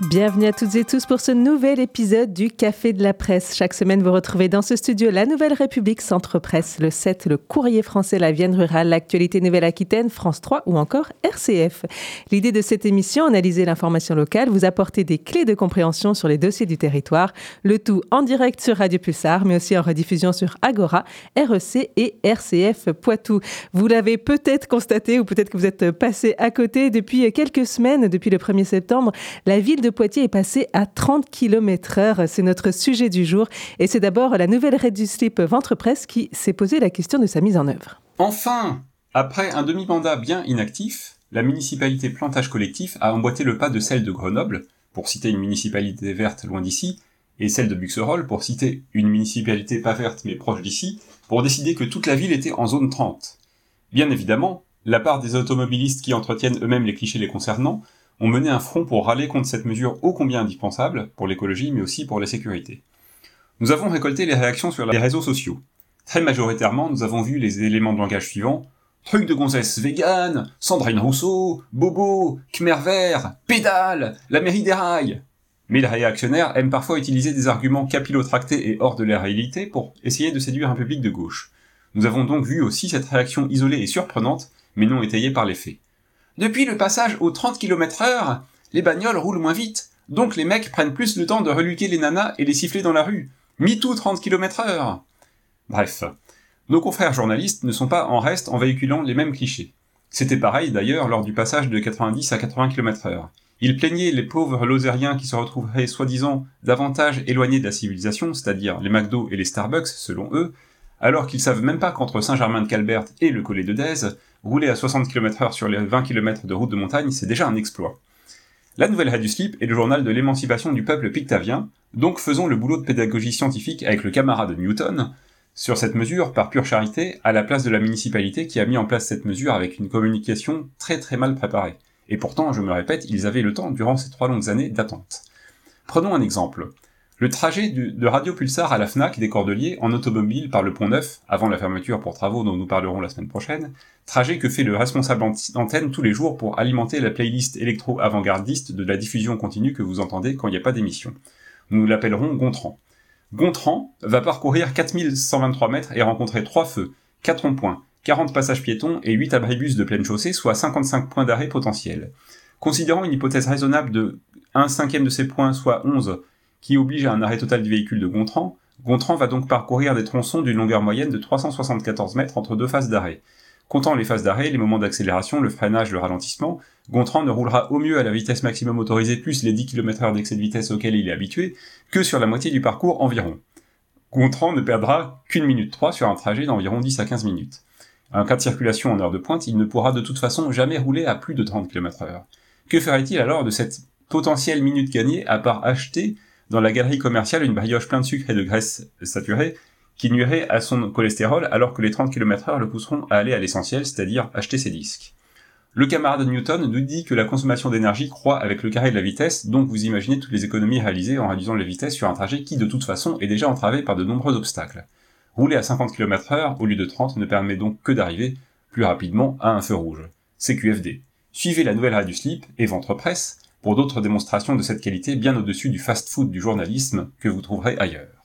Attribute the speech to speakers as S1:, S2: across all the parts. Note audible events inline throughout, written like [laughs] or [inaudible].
S1: Bienvenue à toutes et tous pour ce nouvel épisode du Café de la Presse. Chaque semaine, vous retrouvez dans ce studio La Nouvelle République, Centre Presse, le 7, le Courrier français, la Vienne rurale, l'actualité Nouvelle-Aquitaine, France 3 ou encore RCF. L'idée de cette émission, analyser l'information locale, vous apporter des clés de compréhension sur les dossiers du territoire, le tout en direct sur Radio Pulsar, mais aussi en rediffusion sur Agora, REC et RCF Poitou. Vous l'avez peut-être constaté ou peut-être que vous êtes passé à côté depuis quelques semaines, depuis le 1er septembre, la ville de Poitiers est passé à 30 km heure. C'est notre sujet du jour. Et c'est d'abord la nouvelle raid du slip Ventre Presse qui s'est posé la question de sa mise en œuvre.
S2: Enfin Après un demi-mandat bien inactif, la municipalité Plantage Collectif a emboîté le pas de celle de Grenoble, pour citer une municipalité verte loin d'ici, et celle de Buxerolles, pour citer une municipalité pas verte mais proche d'ici, pour décider que toute la ville était en zone 30. Bien évidemment, la part des automobilistes qui entretiennent eux-mêmes les clichés les concernant ont mené un front pour râler contre cette mesure ô combien indispensable pour l'écologie mais aussi pour la sécurité. Nous avons récolté les réactions sur les réseaux sociaux. Très majoritairement, nous avons vu les éléments de langage suivants Truc de gonzesse vegan, Sandrine Rousseau, Bobo, Khmer vert, pédale, la mairie des rails. Mais les réactionnaires aiment parfois utiliser des arguments capillotractés et hors de la réalité pour essayer de séduire un public de gauche. Nous avons donc vu aussi cette réaction isolée et surprenante, mais non étayée par les faits. Depuis le passage aux 30 km heure, les bagnoles roulent moins vite, donc les mecs prennent plus le temps de reluquer les nanas et les siffler dans la rue. tout 30 km heure Bref. Nos confrères journalistes ne sont pas en reste en véhiculant les mêmes clichés. C'était pareil d'ailleurs lors du passage de 90 à 80 km heure. Ils plaignaient les pauvres lozériens qui se retrouveraient soi-disant davantage éloignés de la civilisation, c'est-à-dire les McDo et les Starbucks selon eux, alors qu'ils savent même pas qu'entre Saint-Germain-de-Calbert et le Collet de Dèze, rouler à 60 km/h sur les 20 km de route de montagne, c'est déjà un exploit. La Nouvelle Radio Slip est le journal de l'émancipation du peuple pictavien, donc faisons le boulot de pédagogie scientifique avec le camarade Newton sur cette mesure par pure charité à la place de la municipalité qui a mis en place cette mesure avec une communication très très mal préparée. Et pourtant, je me répète, ils avaient le temps durant ces trois longues années d'attente. Prenons un exemple. Le trajet de Radio Pulsar à la FNAC des Cordeliers en automobile par le Pont Neuf, avant la fermeture pour travaux dont nous parlerons la semaine prochaine, trajet que fait le responsable antenne tous les jours pour alimenter la playlist électro-avant-gardiste de la diffusion continue que vous entendez quand il n'y a pas d'émission. Nous l'appellerons Gontran. Gontran va parcourir 4123 mètres et rencontrer 3 feux, 4 ronds-points, 40 passages piétons et 8 abribus de pleine chaussée, soit 55 points d'arrêt potentiels. Considérant une hypothèse raisonnable de 1 cinquième de ces points, soit 11, qui oblige à un arrêt total du véhicule de Gontran, Gontran va donc parcourir des tronçons d'une longueur moyenne de 374 mètres entre deux phases d'arrêt. Comptant les phases d'arrêt, les moments d'accélération, le freinage, le ralentissement, Gontran ne roulera au mieux à la vitesse maximum autorisée plus les 10 km h d'excès de vitesse auquel il est habitué que sur la moitié du parcours environ. Gontran ne perdra qu'une minute 3 sur un trajet d'environ 10 à 15 minutes. En cas de circulation en heure de pointe, il ne pourra de toute façon jamais rouler à plus de 30 km h Que ferait-il alors de cette potentielle minute gagnée à part acheter dans la galerie commerciale une brioche pleine de sucre et de graisse saturée qui nuirait à son cholestérol alors que les 30 km heure le pousseront à aller à l'essentiel, c'est-à-dire acheter ses disques. Le camarade Newton nous dit que la consommation d'énergie croît avec le carré de la vitesse, donc vous imaginez toutes les économies réalisées en réduisant la vitesse sur un trajet qui de toute façon est déjà entravé par de nombreux obstacles. Rouler à 50 km heure au lieu de 30 ne permet donc que d'arriver plus rapidement à un feu rouge. CQFD. Suivez la nouvelle radio slip et ventre presse pour d'autres démonstrations de cette qualité bien au-dessus du fast-food du journalisme que vous trouverez ailleurs.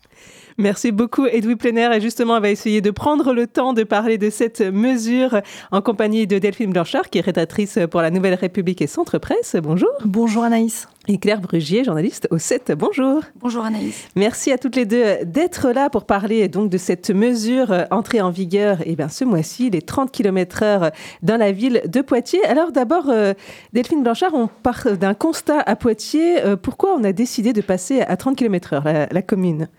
S1: Merci beaucoup, Edoui Plenner. Et justement, on va essayer de prendre le temps de parler de cette mesure en compagnie de Delphine Blanchard, qui est rédactrice pour la Nouvelle République et Centre Presse. Bonjour.
S3: Bonjour Anaïs.
S1: Et Claire Brugier, journaliste au 7. Bonjour.
S3: Bonjour Anaïs.
S1: Merci à toutes les deux d'être là pour parler donc de cette mesure entrée en vigueur et eh bien, ce mois-ci, les 30 km heure dans la ville de Poitiers. Alors d'abord, euh, Delphine Blanchard, on part d'un constat à Poitiers. Euh, pourquoi on a décidé de passer à 30 km heure, la commune?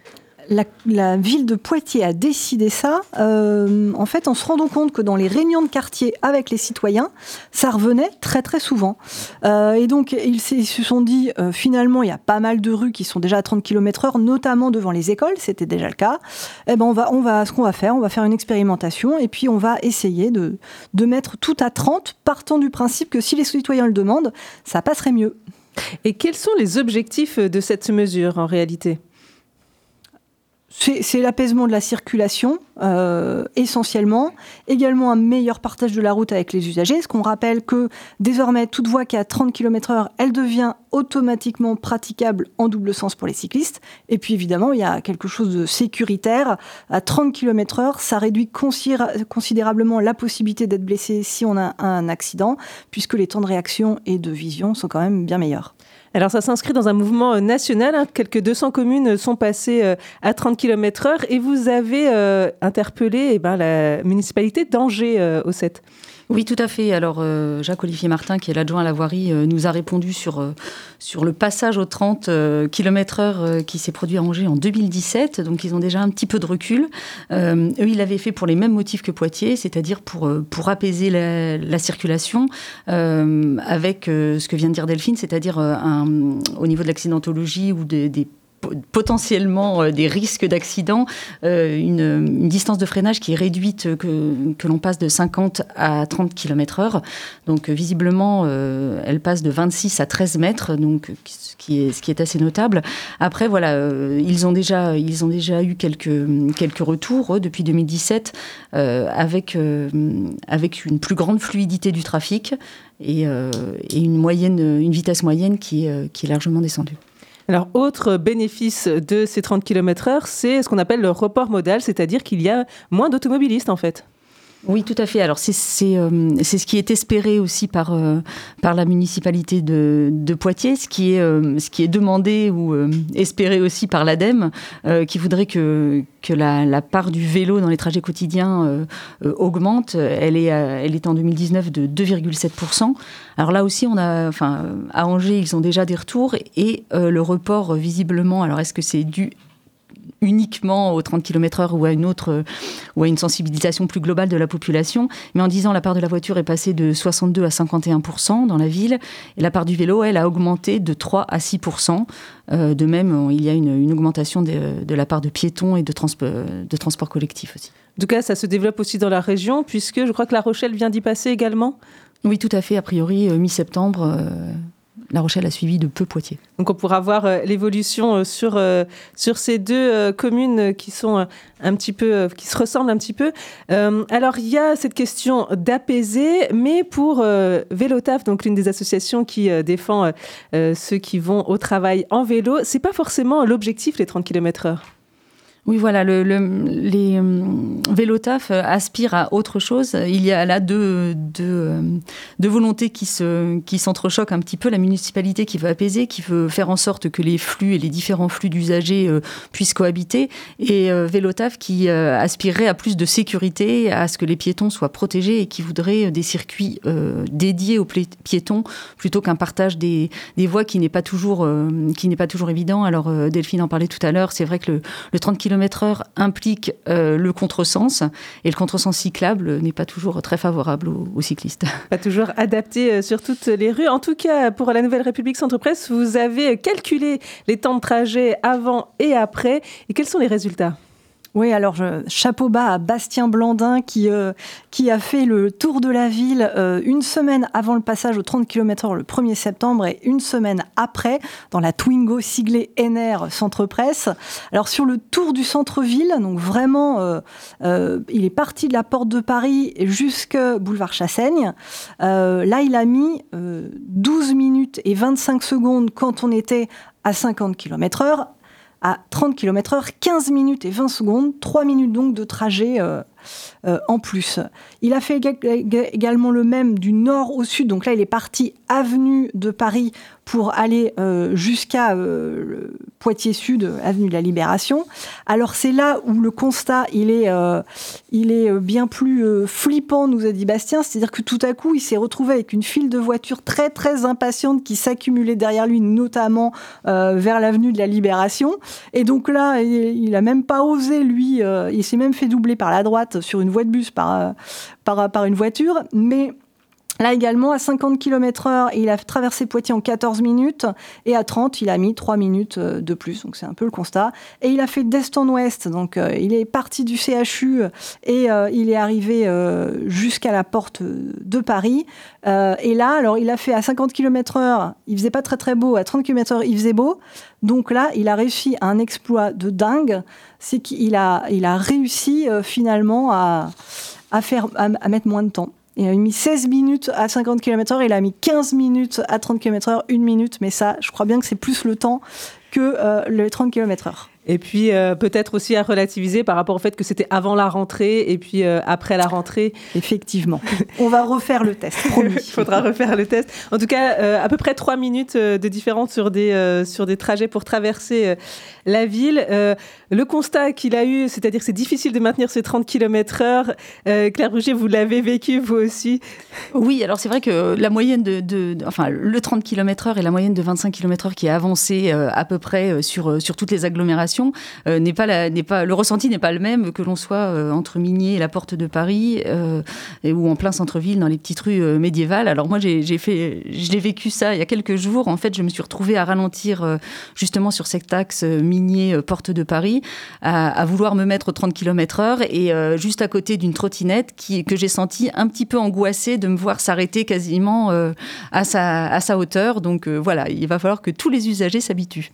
S3: La, ville de Poitiers a décidé ça, euh, en fait, en se rendant compte que dans les réunions de quartier avec les citoyens, ça revenait très très souvent. Euh, et donc, ils, se sont dit, euh, finalement, il y a pas mal de rues qui sont déjà à 30 km/h, notamment devant les écoles, c'était déjà le cas. Eh ben, on va, on va, ce qu'on va faire, on va faire une expérimentation et puis on va essayer de, de mettre tout à 30, partant du principe que si les citoyens le demandent, ça passerait mieux.
S1: Et quels sont les objectifs de cette mesure en réalité?
S3: C'est l'apaisement de la circulation, euh, essentiellement. Également un meilleur partage de la route avec les usagers. Ce qu'on rappelle que désormais, toute voie qui est à 30 km/h, elle devient automatiquement praticable en double sens pour les cyclistes? Et puis évidemment, il y a quelque chose de sécuritaire. À 30 km/h, ça réduit considérablement la possibilité d'être blessé si on a un accident, puisque les temps de réaction et de vision sont quand même bien meilleurs.
S1: Alors ça s'inscrit dans un mouvement euh, national. Hein. Quelques 200 communes sont passées euh, à 30 km/h et vous avez euh, interpellé eh ben, la municipalité d'Angers au 7.
S4: Oui, tout à fait. Alors, euh, Jacques-Olivier Martin, qui est l'adjoint à la voirie, euh, nous a répondu sur, euh, sur le passage aux 30 km/h qui s'est produit à Angers en 2017. Donc, ils ont déjà un petit peu de recul. eux, ils l'avaient fait pour les mêmes motifs que Poitiers, c'est-à-dire pour, pour apaiser la, circulation avec ce que vient de dire Delphine, c'est-à-dire au niveau de l'accidentologie ou des potentiellement euh, des risques d'accident, euh, une, distance de freinage qui est réduite, que, que l'on passe de 50 à 30 km heure. Donc visiblement, euh, elle passe de 26 à 13 mètres, donc ce qui est, ce qui est assez notable. Après, voilà, ils, ont déjà, ils ont déjà eu quelques, quelques retours depuis 2017 avec, avec une plus grande fluidité du trafic et, une, moyenne, une vitesse moyenne qui est largement descendue.
S1: Alors, autre bénéfice de ces 30 km/h, c'est ce qu'on appelle le report modal, c'est-à-dire qu'il y a moins d'automobilistes en fait.
S4: Oui, tout à fait. Alors c'est euh, c'est ce qui est espéré aussi par euh, par la municipalité de, de, Poitiers, ce qui est euh, ce qui est demandé ou espéré aussi par l'ADEME, qui voudrait que que la, la, part du vélo dans les trajets quotidiens augmente. Elle est elle est en 2019 de 2,7% Alors là aussi, on a enfin à Angers, ils ont déjà des retours et le report visiblement. Alors est-ce que c'est dû uniquement aux 30 km/h ou à une autre ou à une sensibilisation plus globale de la population. Mais en disant la part de la voiture est passée de 62 à 51 dans la ville et la part du vélo, elle, a augmenté de 3 à 6 euh, De même, il y a une, augmentation de, la part de piétons et de, de transport collectif aussi.
S1: En tout cas, ça se développe aussi dans la région, puisque je crois que La Rochelle vient d'y passer également?
S4: Oui, tout à fait. A priori, euh, mi-septembre. Euh, la Rochelle a suivi de peu Poitiers.
S1: Donc on pourra voir euh, l'évolution euh, sur, euh, sur ces deux communes qui sont un petit peu, qui se ressemblent un petit peu. alors il y a cette question d'apaiser, mais pour Vélotaf, donc l'une des associations qui défend ceux qui vont au travail en vélo, c'est pas forcément l'objectif les 30 km/h.
S4: Oui, voilà, le, les euh, Vélotaf euh, aspirent à autre chose. Il y a là deux, euh, deux volontés qui, se, qui s'entrechoquent un petit peu. La municipalité qui veut apaiser, qui veut faire en sorte que les flux et les différents flux d'usagers puissent cohabiter, et Vélotaf qui aspirerait à plus de sécurité, à ce que les piétons soient protégés et qui voudrait des circuits dédiés aux piétons plutôt qu'un partage des, voies qui n'est pas toujours, pas toujours évident. Alors Delphine en parlait tout à l'heure. C'est vrai que le, le 30 km km/h implique euh, le contresens et le contresens cyclable n'est pas toujours très favorable aux, cyclistes. [laughs]
S1: Pas toujours adapté euh, sur toutes les rues. En tout cas, pour la Nouvelle République Centre-Presse, vous avez calculé les temps de trajet avant et après. Et quels sont les résultats?
S3: Oui, alors chapeau bas à Bastien Blandin qui, euh, qui a fait le tour de la ville euh, une semaine avant le passage aux 30 km/h le 1er septembre et une semaine après dans la Twingo siglée NR Centre Presse. Alors sur le tour du centre-ville, donc vraiment, euh, il est parti de la porte de Paris jusque boulevard Chassaigne. là, il a mis 12 minutes et 25 secondes quand on était à 50 km/h à 30 km/h, 15 minutes et 20 secondes, 3 minutes donc de trajet euh, euh, en plus. Il a fait également le même du nord au sud, donc là il est parti avenue de Paris pour aller euh, jusqu'à euh, Poitiers Sud, avenue de la Libération. Alors c'est là où le constat il est, il bien plus flippant, nous a dit Bastien, c'est-à-dire que tout à coup il s'est retrouvé avec une file de voitures très très impatiente qui s'accumulait derrière lui, notamment vers l'avenue de la Libération. Et donc là il, n'a même pas osé lui, il s'est même fait doubler par la droite sur une voie de bus par, par, par une voiture, mais Là également, à 50 km heure, il a traversé Poitiers en 14 minutes et à 30, il a mis 3 minutes euh, de plus. Donc c'est un peu le constat. Et il a fait d'est en ouest. Donc euh, il est parti du CHU et euh, il est arrivé jusqu'à la porte de Paris. et là, alors il a fait à 50 km heure, il faisait pas très très beau. À 30 km heure, il faisait beau. Donc là, il a réussi un exploit de dingue. C'est qu'il a, il a réussi finalement à, mettre moins de temps. Il a mis 16 minutes à 50 km/h, il a mis 15 minutes à 30 km/h, une minute, mais ça, je crois bien que c'est plus le temps que euh, les 30 km/h.
S1: Et puis euh, peut-être aussi à relativiser par rapport au fait que c'était avant la rentrée et puis euh, après la rentrée.
S3: Effectivement. [laughs] On va refaire le test,
S1: promis. Il faudra refaire le test. En tout cas, euh, à peu près trois minutes de différence sur des, sur des trajets pour traverser la ville. le constat qu'il a eu, c'est-à-dire que c'est difficile de maintenir ces 30 km heure. Claire Brugier, vous l'avez vécu vous aussi
S4: Oui, alors c'est vrai que la moyenne de, de, Enfin, le 30 km heure et la moyenne de 25 km heure qui est avancée à peu près sur, sur toutes les agglomérations euh, n'est pas, le ressenti n'est pas le même que l'on soit euh, entre Migné et la Porte de Paris euh, ou en plein centre-ville dans les petites rues médiévales. Alors moi j'ai fait, je vécu ça il y a quelques jours. En fait, je me suis retrouvée à ralentir justement sur cet axe Migné Porte de Paris, à, vouloir me mettre 30 km/h et juste à côté d'une trottinette qui, que j'ai senti un petit peu angoissée de me voir s'arrêter quasiment à, sa, à sa hauteur. Donc voilà, il va falloir que tous les usagers s'habituent.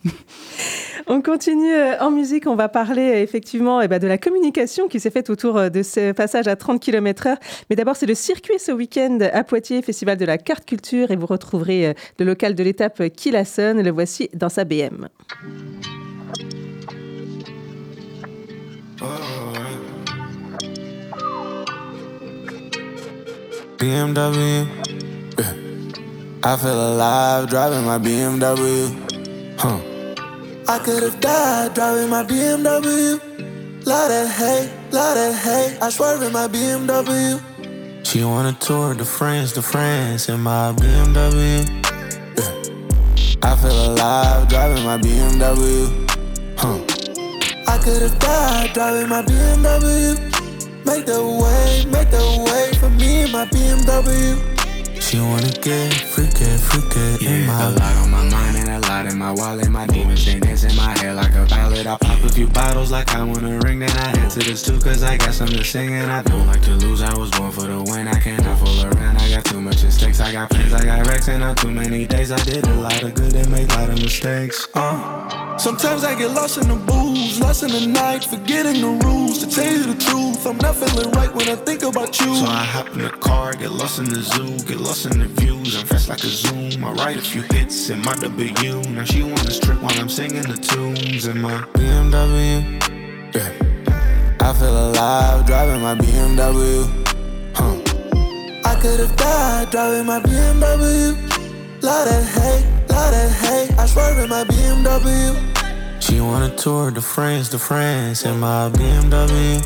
S1: On continue en musique, on va parler effectivement eh ben, de la communication qui s'est faite autour euh, de ce passage à 30 km/h. Mais d'abord, c'est le circuit ce week-end à Poitiers, Festival de la carte culture, et vous retrouverez euh, le local de l'étape qui la sonne. Le voici dans sa BM. BMW. I feel alive driving my BMW. I could have died driving my BMW. Lot of hate, lot of hate. I swerve in my BMW. She wanna tour de France to France in my BMW. Yeah. I feel alive driving my BMW. Huh. I could have died driving my BMW. Make the way, make the way for me in my BMW. She wanna get freaky, freaky yeah, in my a lot on my mind and a lot in my wallet. My demons they dance in my head like a ballad. I pop a few bottles like I want a ring. Then I answer this too, cause I got something to sing. And I don't like to lose, I was born for the win. I cannot fool around, I got too much at stakes. I got plans, I got racks and on too many days. I did a lot of good and made a lot of mistakes. Uh. Sometimes I get lost in the booze, lost in the night, forgetting the rules. To tell you the truth, I'm not feeling right when I think about you. So I hop in the car, get lost in the zoo, get lost in the views. I'm fast like a zoom. I write a few hits in my W. Now she wanna strip while I'm singing the tunes in my BMW. Yeah. I feel alive driving my BMW. Huh. I could have died driving my BMW. Lot of hate, lot of hate. I swerve in my BMW. She wanna tour de France to France in my BMW.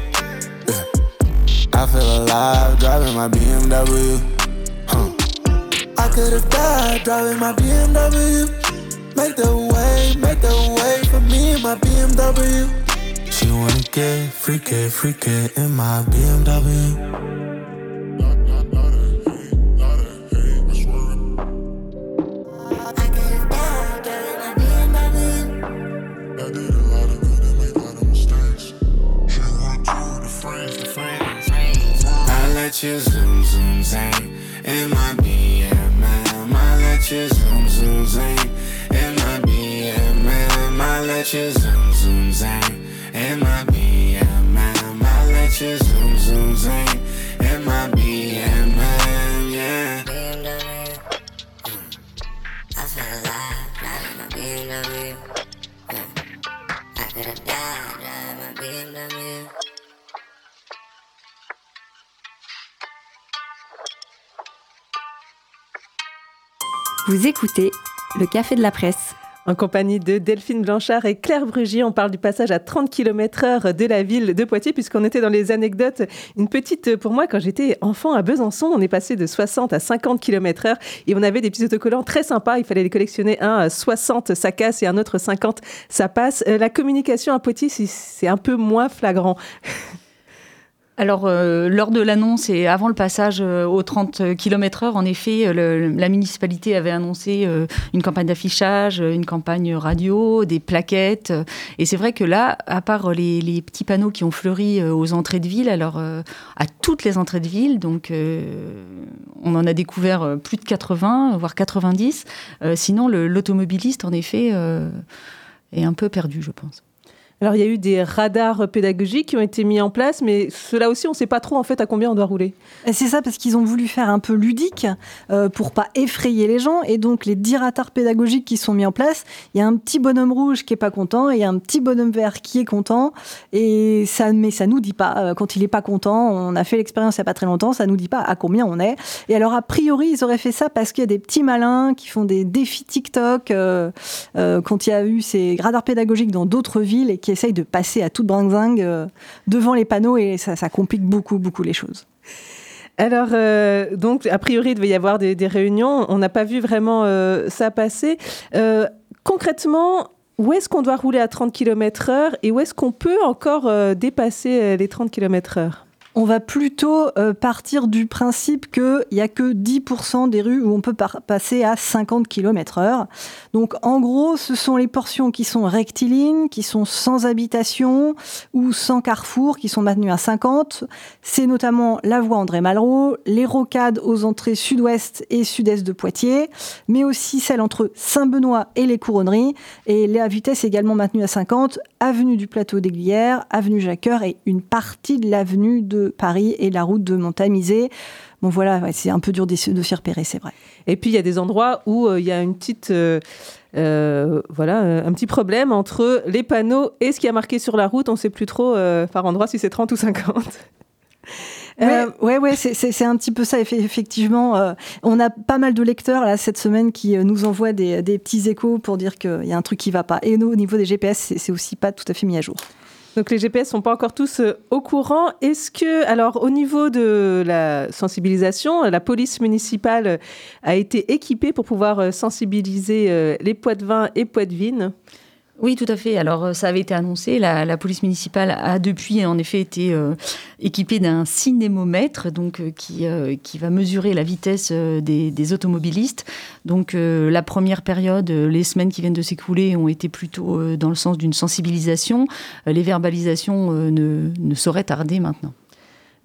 S1: Yeah. I feel alive driving my BMW I could have died driving my BMW. Make the way, make the way for me in my BMW. She wanna get freaky, freaky in my BMW. let you zoom zoom zang in my BMM. I let you zoom zoom zang in my BMM. I let you zoom zoom zang in my BMM. I let you zoom zoom zang in my BMM. Yeah. BMW. Mm. I feel alive, not in my BMW. Mm. I could have died, died in my BMW. Vous écoutez le Café de la Presse. En compagnie de Delphine Blanchard et Claire Brugier, on parle du passage à 30 km/h de la ville de Poitiers, puisqu'on était dans les anecdotes. Une petite, pour moi, quand j'étais enfant à Besançon, on est passé de 60 à 50 km/h et on avait des petits autocollants très sympas. Il fallait les collectionner. Un 60, ça casse et un autre 50, ça passe. La communication à Poitiers, c'est un peu moins flagrant.
S4: Alors, euh, lors de l'annonce et avant le passage euh, aux 30 km/h, en effet, euh, la municipalité avait annoncé une campagne d'affichage, une campagne radio, des plaquettes. et c'est vrai que là, à part les, petits panneaux qui ont fleuri aux entrées de ville, alors à toutes les entrées de ville, donc on en a découvert plus de 80, voire 90. sinon, l'automobiliste, en effet, est un peu perdu, je pense.
S1: Alors il y a eu des radars pédagogiques qui ont été mis en place, mais cela aussi on ne sait pas trop en fait à combien on doit rouler.
S3: C'est ça parce qu'ils ont voulu faire un peu ludique euh, pour pas effrayer les gens et donc les 10 radars pédagogiques qui sont mis en place, il y a un petit bonhomme rouge qui est pas content et un petit bonhomme vert qui est content et ça mais ça nous dit pas euh, quand il est pas content, on a fait l'expérience il y a pas très longtemps, ça nous dit pas à combien on est. Et alors a priori ils auraient fait ça parce qu'il y a des petits malins qui font des défis TikTok euh, quand il y a eu ces radars pédagogiques dans d'autres villes et qui essaye de passer à toute bringue euh, devant les panneaux et ça, complique beaucoup, beaucoup les choses.
S1: Alors, euh, donc, a priori, il devait y avoir des, réunions. On n'a pas vu vraiment euh, ça passer. concrètement, où est-ce qu'on doit rouler à 30 km/h et où est-ce qu'on peut encore dépasser les 30 km/h
S3: on va plutôt euh, partir du principe qu'il n'y a que 10% des rues où on peut passer à 50 km heure. Donc en gros, ce sont les portions qui sont rectilignes, qui sont sans habitation ou sans carrefour, qui sont maintenues à 50. C'est notamment la voie André Malraux, les rocades aux entrées sud-ouest et sud-est de Poitiers, mais aussi celle entre Saint-Benoît et les Couronneries. Et la vitesse également maintenue à 50, avenue du Plateau des Glières, avenue Jacqueur et une partie de l'avenue de Paris et la route de Montamisé. Bon voilà, c'est un peu dur de, s'y repérer, c'est vrai.
S1: Et puis il y a des endroits où euh, il y a une petite, euh, euh, voilà, un petit problème entre les panneaux et ce qui a marqué sur la route. On ne sait plus trop par endroit si c'est 30 ou 50.
S3: Ouais, ouais, c'est un petit peu ça, effectivement. on a pas mal de lecteurs là cette semaine qui nous envoient des, des petits échos pour dire qu'il y a un truc qui va pas. Et nous, au niveau des GPS, c'est aussi pas tout à fait mis à jour.
S1: Donc les GPS sont pas encore tous euh, au courant. Est-ce que, alors au niveau de la sensibilisation, la police municipale a été équipée pour pouvoir euh, sensibiliser euh, les poids de vin et poids de vigne
S4: oui, tout à fait. Alors, euh, ça avait été annoncé. La, police municipale a depuis, en effet, été euh, équipée d'un cinémomètre, donc euh, qui, qui va mesurer la vitesse des, automobilistes. Donc, la première période, les semaines qui viennent de s'écouler, ont été plutôt dans le sens d'une sensibilisation. les verbalisations ne, ne sauraient tarder maintenant.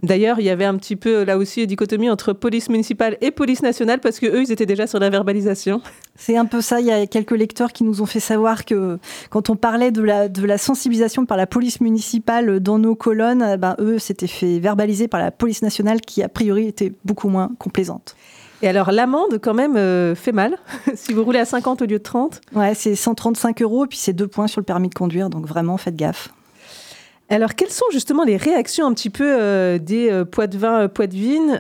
S1: D'ailleurs, il y avait un petit peu là aussi une dichotomie entre police municipale et police nationale parce que eux, ils étaient déjà sur la verbalisation.
S3: C'est un peu ça. Il y a quelques lecteurs qui nous ont fait savoir que quand on parlait de la, de la sensibilisation par la police municipale dans nos colonnes, eh ben, eux, c'était fait verbaliser par la police nationale qui, a priori, était beaucoup moins complaisante.
S1: Et alors, l'amende, quand même, euh, fait mal. [laughs] si vous roulez à 50 au lieu de 30.
S3: Ouais, c'est 135 euros, et puis c'est deux points sur le permis de conduire. Donc, vraiment, faites gaffe.
S1: Alors, quelles sont justement les réactions un petit peu euh, des euh, poids de vin, euh, poids de vigne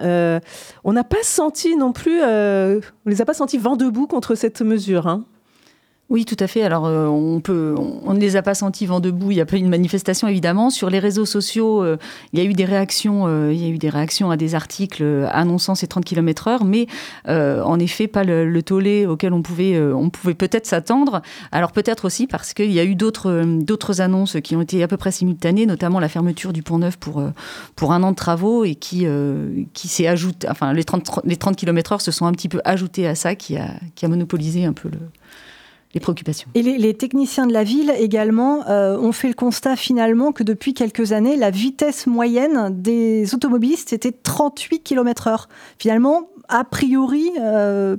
S1: On n'a pas senti non plus, on les a pas sentis vent debout contre cette mesure. Hein?
S4: Oui, tout à fait. Alors, euh, on ne les a pas sentis vent debout. Il n'y a pas eu une manifestation, évidemment. Sur les réseaux sociaux, euh, il y a eu des réactions. Euh, il y a eu des réactions à des articles annonçant ces 30 km/h, mais en effet, pas le, tollé auquel on pouvait, on pouvait peut-être s'attendre. Alors peut-être aussi parce qu'il y a eu d'autres, d'autres annonces qui ont été à peu près simultanées, notamment la fermeture du Pont Neuf pour pour un an de travaux et qui qui s'est ajouté. Enfin, les 30 les 30 km/h se sont un petit peu ajoutés à ça, qui a qui a monopolisé un peu le préoccupations.
S3: Et les, techniciens de la ville également euh, ont fait le constat finalement que depuis quelques années, la vitesse moyenne des automobilistes était 38 km/h. Finalement, a priori, euh,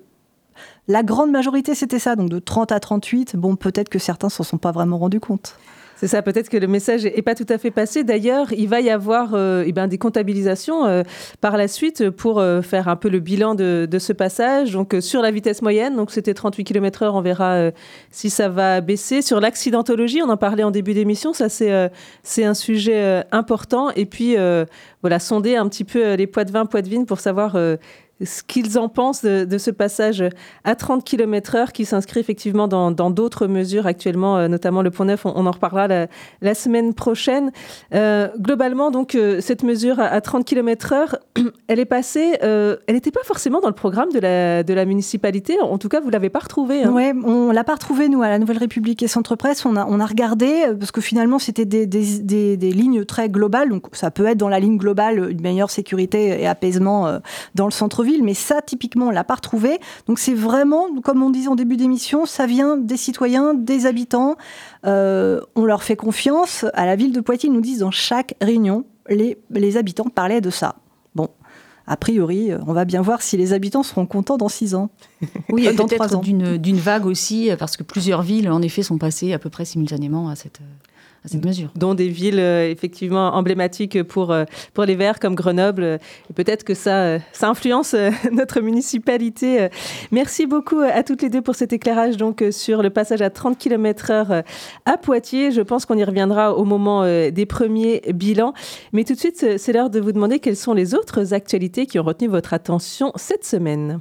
S3: la grande majorité c'était ça, donc de 30 à 38. Bon, peut-être que certains s'en sont pas vraiment rendus compte.
S1: C'est ça, peut-être que le message n'est pas tout à fait passé. D'ailleurs, il va y avoir euh, eh ben, des comptabilisations euh, par la suite pour euh, faire un peu le bilan de, ce passage. Donc, sur la vitesse moyenne, donc c'était 38 km/h, on verra si ça va baisser. Sur l'accidentologie, on en parlait en début d'émission, ça c'est c'est un sujet important. Et puis, voilà, sonder un petit peu les poids de vin, poids de vigne pour savoir ce qu'ils en pensent de, ce passage à 30 km heure qui s'inscrit effectivement dans d'autres mesures actuellement, euh, notamment le point neuf, on, en reparlera la, semaine prochaine. Euh, globalement, donc, euh, cette mesure à, 30 km heure, [clears throat] elle est passée, elle n'était pas forcément dans le programme de la, municipalité. En tout cas, vous ne l'avez pas retrouvée.
S3: Hein. Oui, on ne l'a pas retrouvée, nous, à la Nouvelle République et Centre Presse. On a, regardé, parce que finalement, c'était des, des, lignes très globales. Donc, ça peut être dans la ligne globale une meilleure sécurité et apaisement dans le mais ça, typiquement, on l'a pas retrouvé. Donc c'est vraiment, comme on disait en début d'émission, ça vient des citoyens, des habitants. Euh, on leur fait confiance. À la ville de Poitiers, ils nous disent dans chaque réunion, les, les habitants parlaient de ça. Bon, a priori, on va bien voir si les habitants seront contents dans six ans. [laughs]
S4: Oui, dans peut-être d'une vague aussi, parce que plusieurs villes, en effet, sont passées à peu près simultanément à cette,
S1: Dont des villes euh, effectivement emblématiques pour, euh, pour les Verts comme Grenoble. Et peut-être que ça, euh, ça influence [laughs] notre municipalité. Merci beaucoup à toutes les deux pour cet éclairage donc sur le passage à 30 km/h à Poitiers. Je pense qu'on y reviendra au moment des premiers bilans. Mais tout de suite, c'est l'heure de vous demander quelles sont les autres actualités qui ont retenu votre attention cette semaine.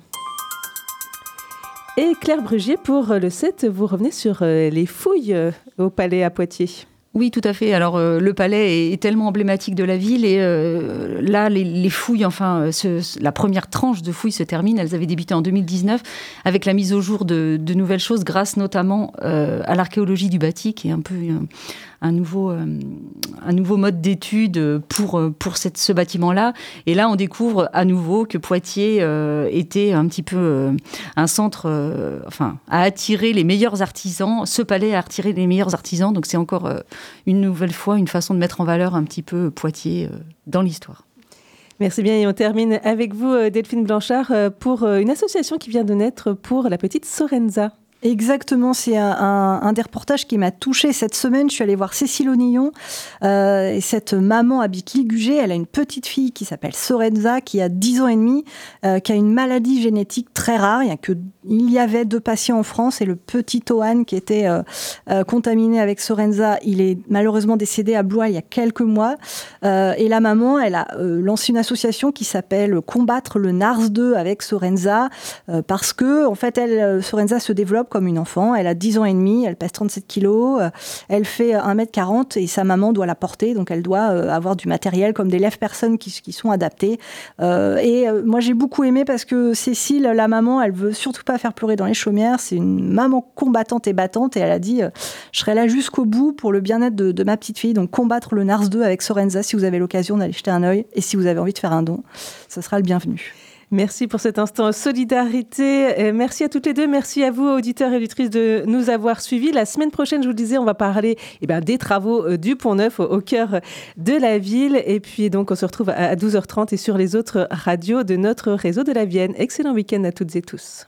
S1: Et Claire Brugier, pour le 7, vous revenez sur les fouilles au palais à Poitiers.
S4: Oui, tout à fait. Alors, euh, le palais est, tellement emblématique de la ville et euh, là, les, fouilles, enfin, euh, la première tranche de fouilles se termine. Elles avaient débuté en 2019 avec la mise au jour de, nouvelles choses grâce notamment à l'archéologie du bâti, qui est un peu un nouveau, euh, un nouveau mode d'étude pour, euh, pour cette, ce bâtiment-là. Et là, on découvre à nouveau que Poitiers euh, était un petit peu un centre, enfin, à attirer les meilleurs artisans. Ce palais a attiré les meilleurs artisans. Donc, c'est encore une nouvelle fois une façon de mettre en valeur un petit peu Poitiers dans l'histoire.
S1: Merci bien et on termine avec vous Delphine Blanchard pour une association qui vient de naître pour la petite Sorenza.
S3: Exactement, c'est un, des reportages qui m'a touchée cette semaine. Je suis allée voir Cécile Onillon euh, et cette maman à Gugé, elle a une petite fille qui s'appelle Sorenza, qui a 10 ans et demi, euh, qui a une maladie génétique très rare. Il y, a que, avait deux patients en France et le petit Ohan qui était euh, contaminé avec Sorenza, il est malheureusement décédé à Blois il y a quelques mois. et la maman, elle a lancé une association qui s'appelle Combattre le NARS2 avec Sorenza parce que, en fait, Sorenza se développe comme une enfant. Elle a 10 ans et demi, elle pèse 37 kilos, euh, elle fait 1m40 et sa maman doit la porter, donc elle doit euh, avoir du matériel comme des lèvres-personnes qui, qui, sont adaptés. Euh, et moi j'ai beaucoup aimé parce que Cécile, la maman, elle veut surtout pas faire pleurer dans les chaumières. C'est une maman combattante et battante et elle a dit je serai là jusqu'au bout pour le bien-être de, de, ma petite fille. Donc combattre le NARS 2 avec Sorenza si vous avez l'occasion d'aller jeter un œil et si vous avez envie de faire un don, ce sera le bienvenu.
S1: Merci pour cet instant solidarité. merci à toutes les deux. Merci à vous, auditeurs et auditrices, de nous avoir suivis. La semaine prochaine, je vous le disais, on va parler eh bien, des travaux euh, du Pont Neuf au, cœur de la ville. Et puis, donc, on se retrouve à 12h30 et sur les autres radios de notre réseau de la Vienne. Excellent week-end à toutes et tous.